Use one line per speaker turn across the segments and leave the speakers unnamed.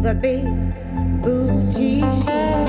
That big booty.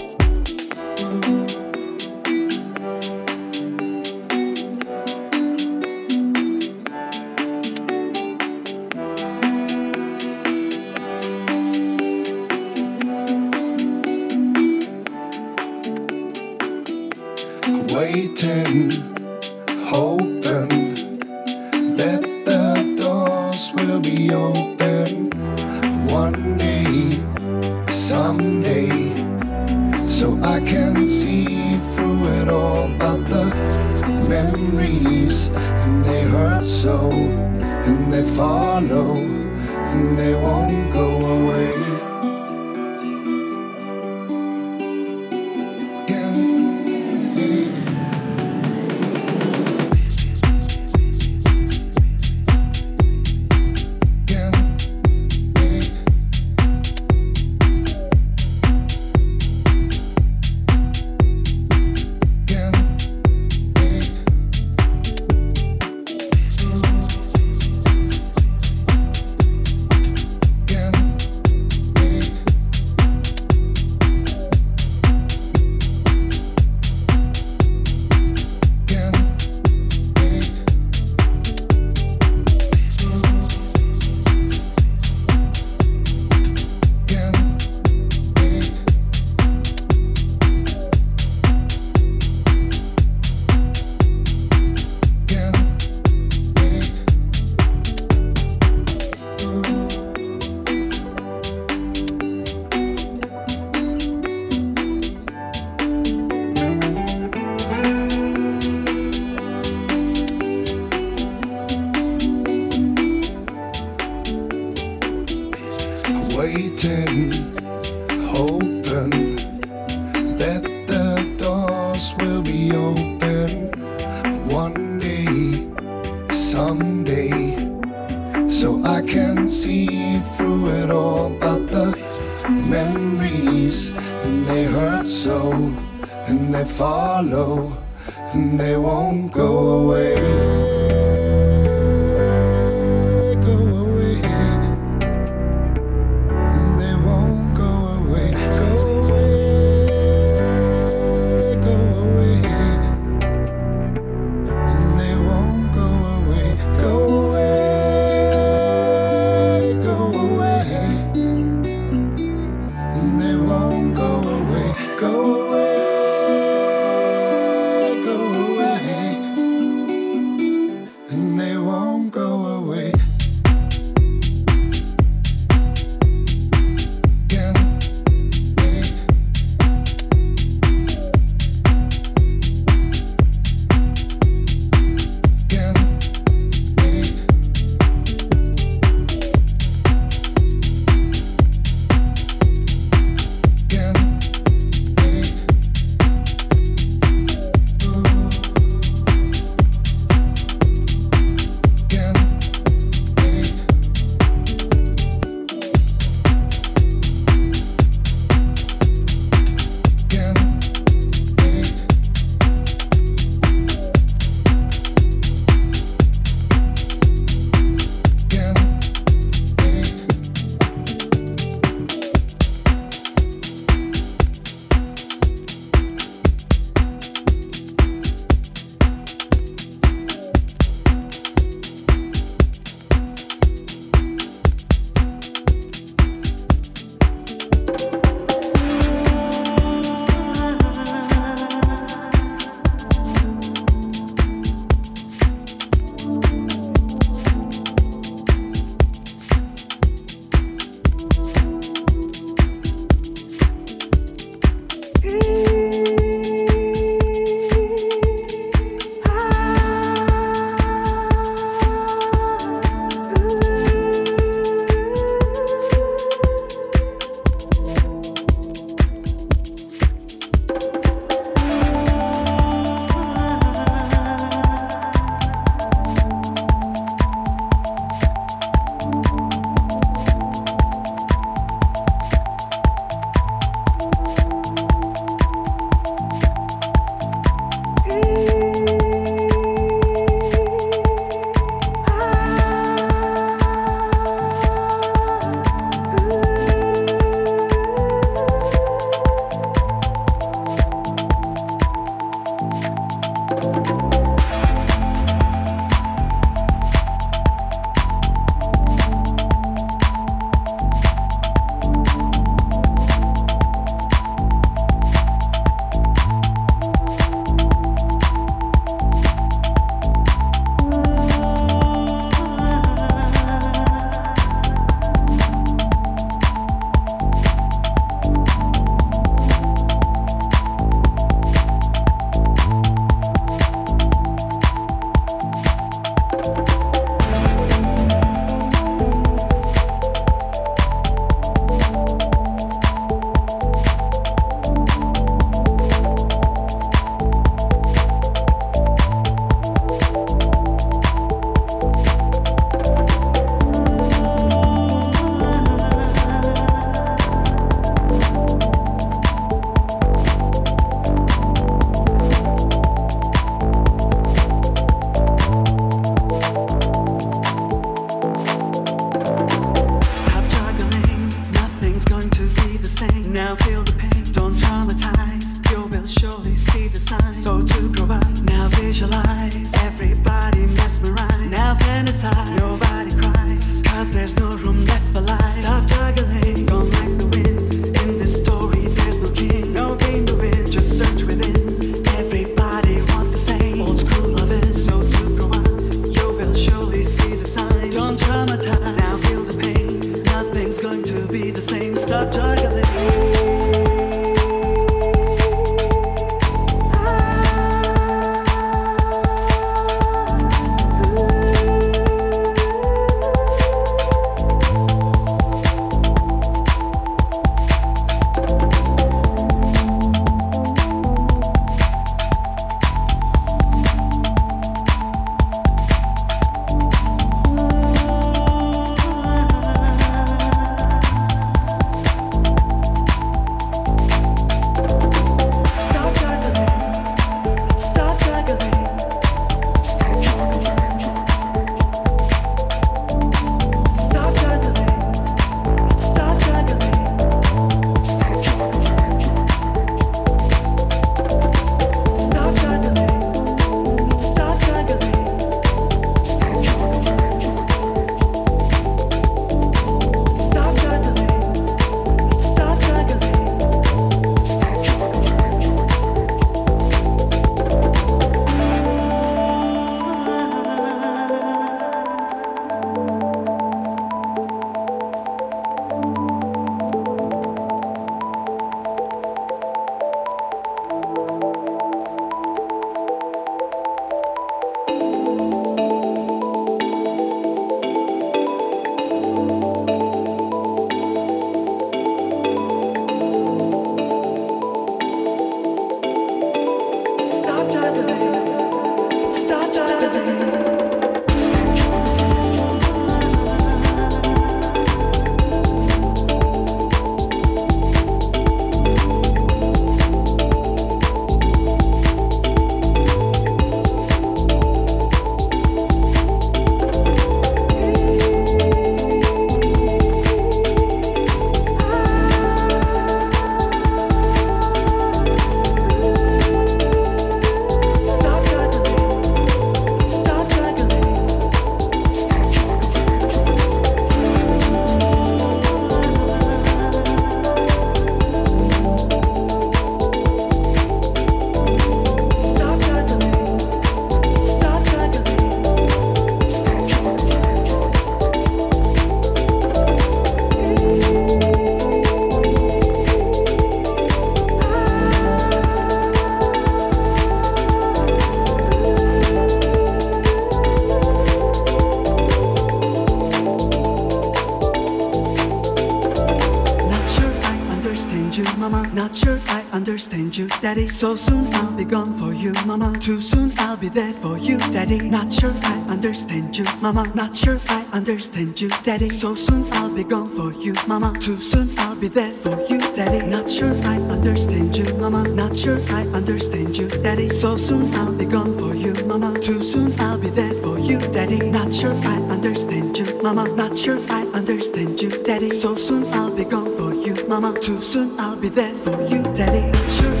Daddy. So soon I'll be gone for you, mama. Too soon I'll be there for you, daddy. Not sure I understand you, mama. Not sure I understand you, daddy. So soon I'll be gone for you, mama. Too soon I'll be there for you, daddy. Not sure I understand you, mama. Not sure I understand you, daddy. So soon I'll be gone for you, mama. Too soon I'll be there for you, daddy. Not sure I understand you, mama. Not sure I understand you, daddy. So soon I'll be gone for you, mama. Too soon I'll be there for you, daddy. Not sure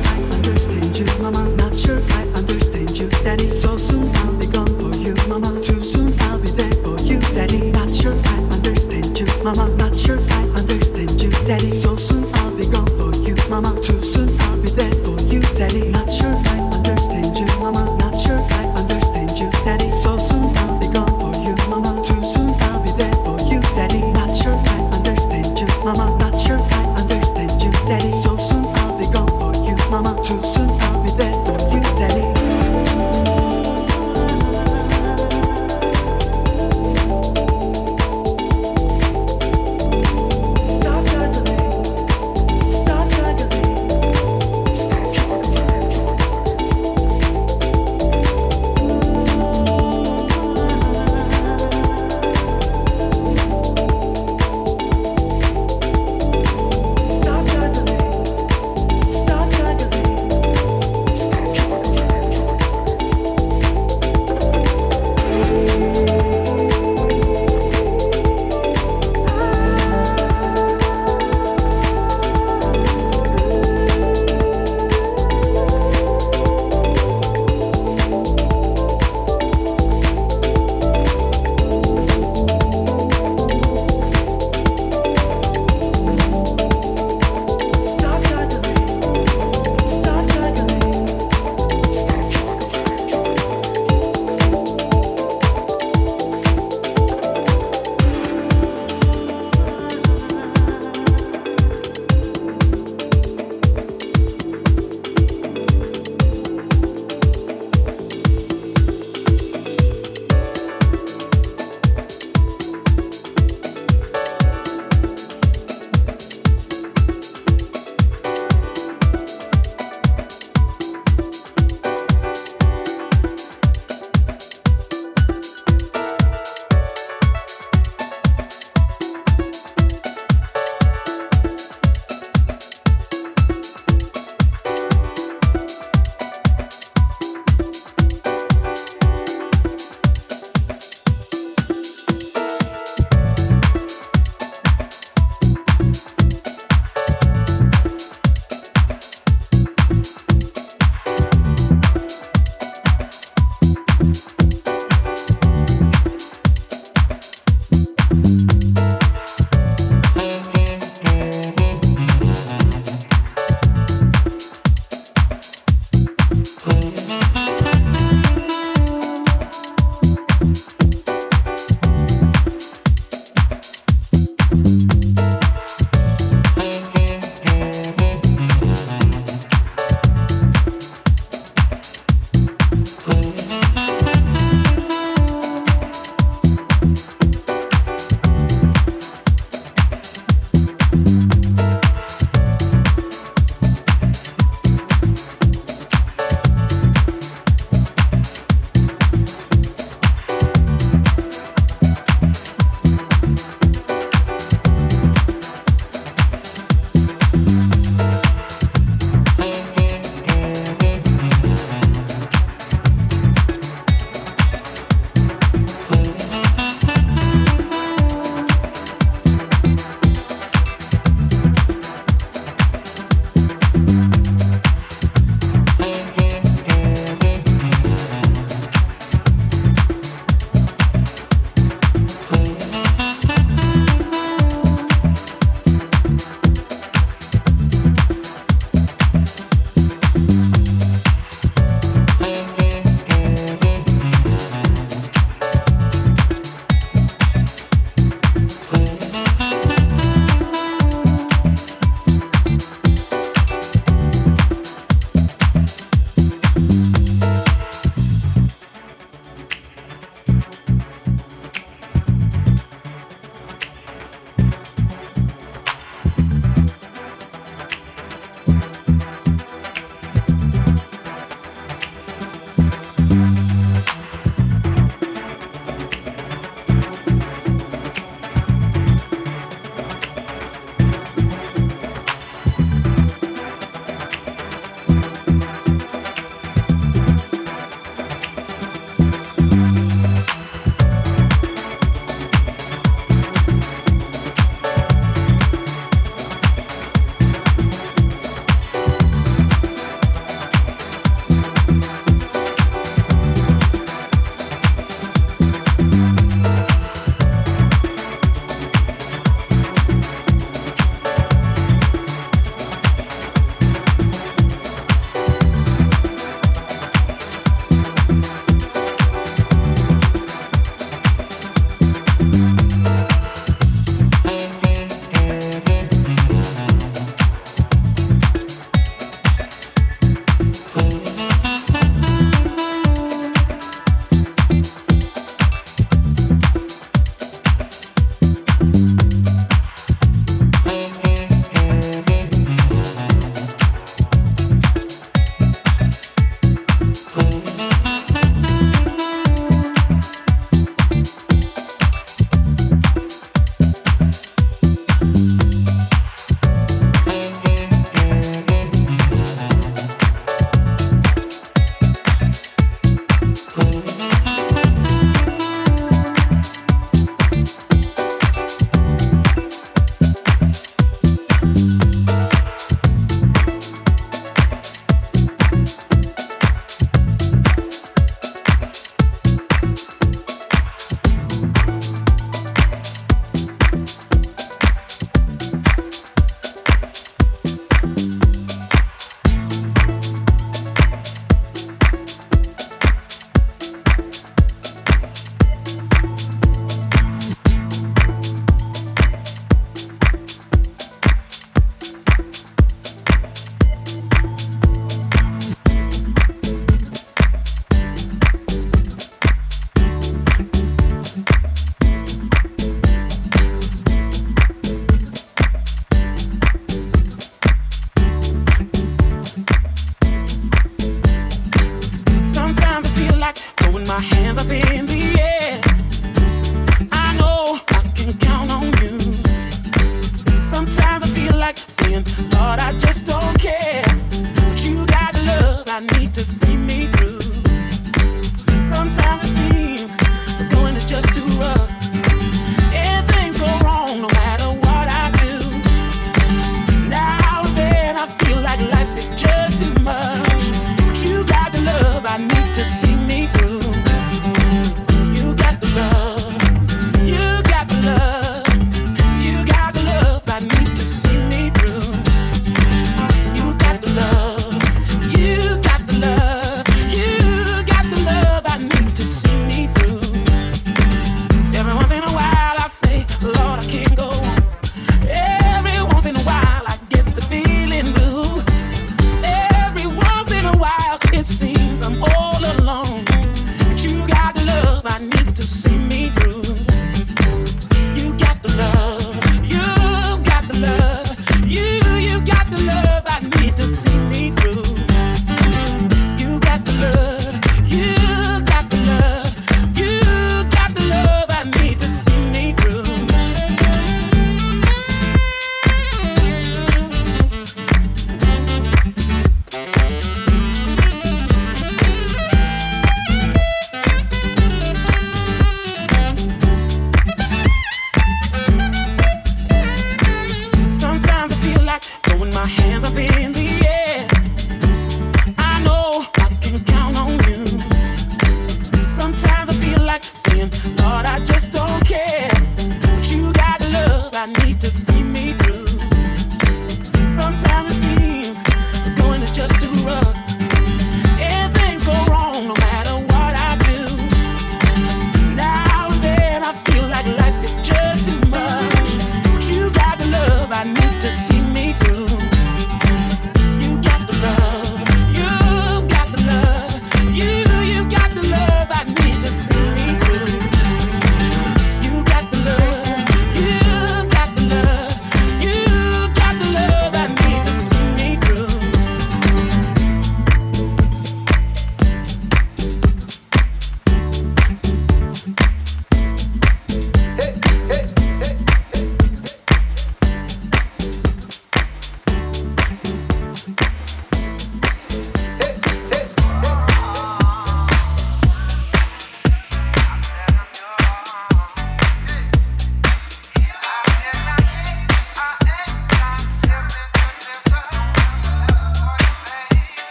mama. Not sure I understand you, daddy. So soon I'll be gone for you, mama. Too soon I'll be there for you, daddy. Not sure I understand you, mama. Not sure I understand you, daddy.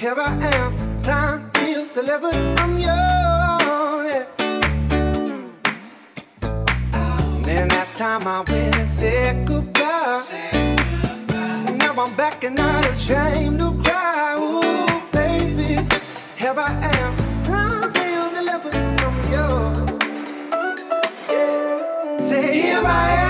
Here I am, time sealed, delivered. I'm yours. Yeah. Then that time I went and said goodbye. And now I'm back and not ashamed to cry. Ooh, baby, here I am, signed, sealed,
delivered.
I'm yours. Here I am.